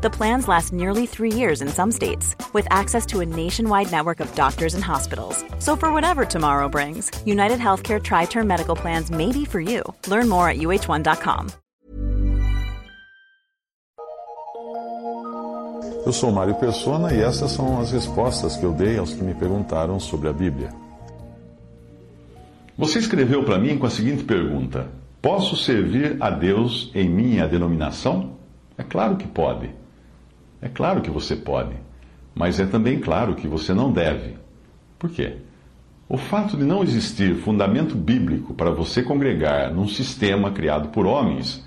The plans last nearly three years in some states, with access to a nationwide network of doctors and hospitals. So, for whatever tomorrow brings, United Healthcare Tri Term Medical Plans may be for you. Learn more at uh1.com. Eu sou Mário Persona e essas são as respostas que eu dei aos que me perguntaram sobre a Bíblia. Você escreveu para mim com a seguinte pergunta: Posso servir a Deus em minha denominação? É claro que pode. É claro que você pode. Mas é também claro que você não deve. Por quê? O fato de não existir fundamento bíblico para você congregar num sistema criado por homens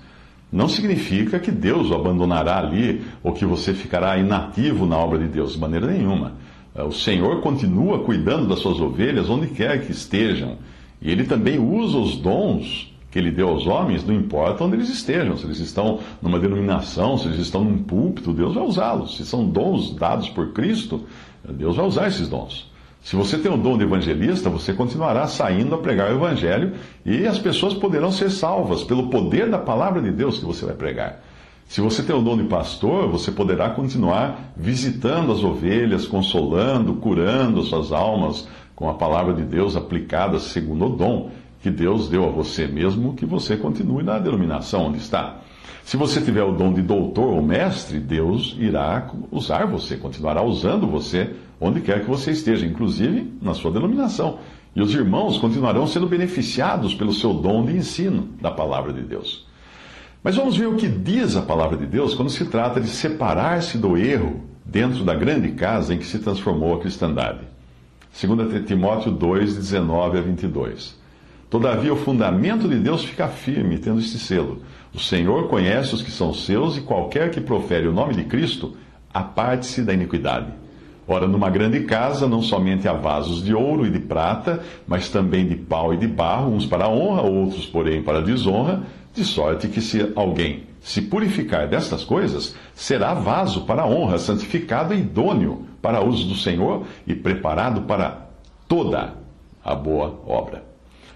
não significa que Deus o abandonará ali ou que você ficará inativo na obra de Deus, de maneira nenhuma. O Senhor continua cuidando das suas ovelhas onde quer que estejam. E Ele também usa os dons que Ele deu aos homens, não importa onde eles estejam. Se eles estão numa denominação, se eles estão num púlpito, Deus vai usá-los. Se são dons dados por Cristo, Deus vai usar esses dons. Se você tem o dom de evangelista, você continuará saindo a pregar o evangelho e as pessoas poderão ser salvas pelo poder da palavra de Deus que você vai pregar. Se você tem o dom de pastor, você poderá continuar visitando as ovelhas, consolando, curando as suas almas com a palavra de Deus aplicada segundo o dom que Deus deu a você, mesmo que você continue na denominação onde está. Se você tiver o dom de doutor ou mestre, Deus irá usar você, continuará usando você onde quer que você esteja, inclusive na sua denominação. E os irmãos continuarão sendo beneficiados pelo seu dom de ensino da palavra de Deus. Mas vamos ver o que diz a palavra de Deus quando se trata de separar-se do erro dentro da grande casa em que se transformou a cristandade. 2 Timóteo 2, 19 a 22. Todavia, o fundamento de Deus fica firme, tendo este selo. O Senhor conhece os que são seus, e qualquer que profere o nome de Cristo, aparte-se da iniquidade. Ora, numa grande casa, não somente há vasos de ouro e de prata, mas também de pau e de barro, uns para honra, outros, porém, para desonra, de sorte que se alguém se purificar destas coisas, será vaso para honra, santificado e idôneo para uso do Senhor e preparado para toda a boa obra.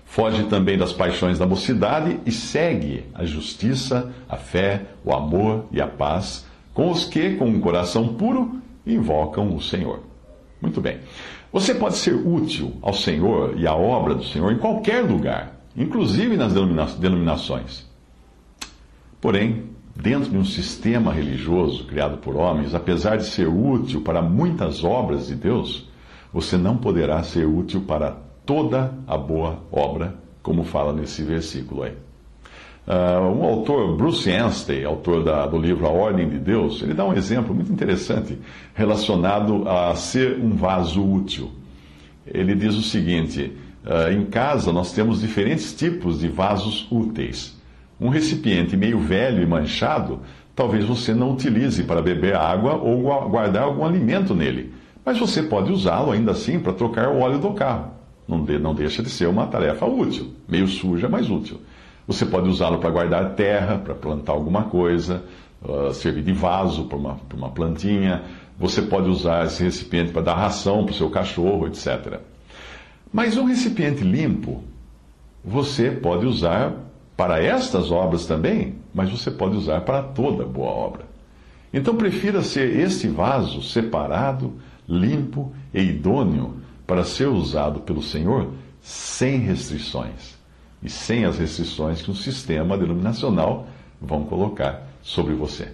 Foge também das paixões da mocidade e segue a justiça, a fé, o amor e a paz com os que, com um coração puro, invocam o Senhor. Muito bem. Você pode ser útil ao Senhor e à obra do Senhor em qualquer lugar, inclusive nas denominações. Porém, dentro de um sistema religioso criado por homens, apesar de ser útil para muitas obras de Deus, você não poderá ser útil para toda a boa obra, como fala nesse versículo aí. Uh, um autor, Bruce Anstey, autor da, do livro A Ordem de Deus, ele dá um exemplo muito interessante relacionado a ser um vaso útil. Ele diz o seguinte: uh, em casa nós temos diferentes tipos de vasos úteis. Um recipiente meio velho e manchado, talvez você não utilize para beber água ou guardar algum alimento nele, mas você pode usá-lo ainda assim para trocar o óleo do carro. Não, de, não deixa de ser uma tarefa útil, meio suja, mas útil. Você pode usá-lo para guardar terra, para plantar alguma coisa, uh, servir de vaso para uma, uma plantinha. Você pode usar esse recipiente para dar ração para o seu cachorro, etc. Mas um recipiente limpo, você pode usar para estas obras também, mas você pode usar para toda boa obra. Então prefira ser este vaso separado, limpo e idôneo para ser usado pelo Senhor sem restrições e sem as restrições que um sistema denominacional vão colocar sobre você.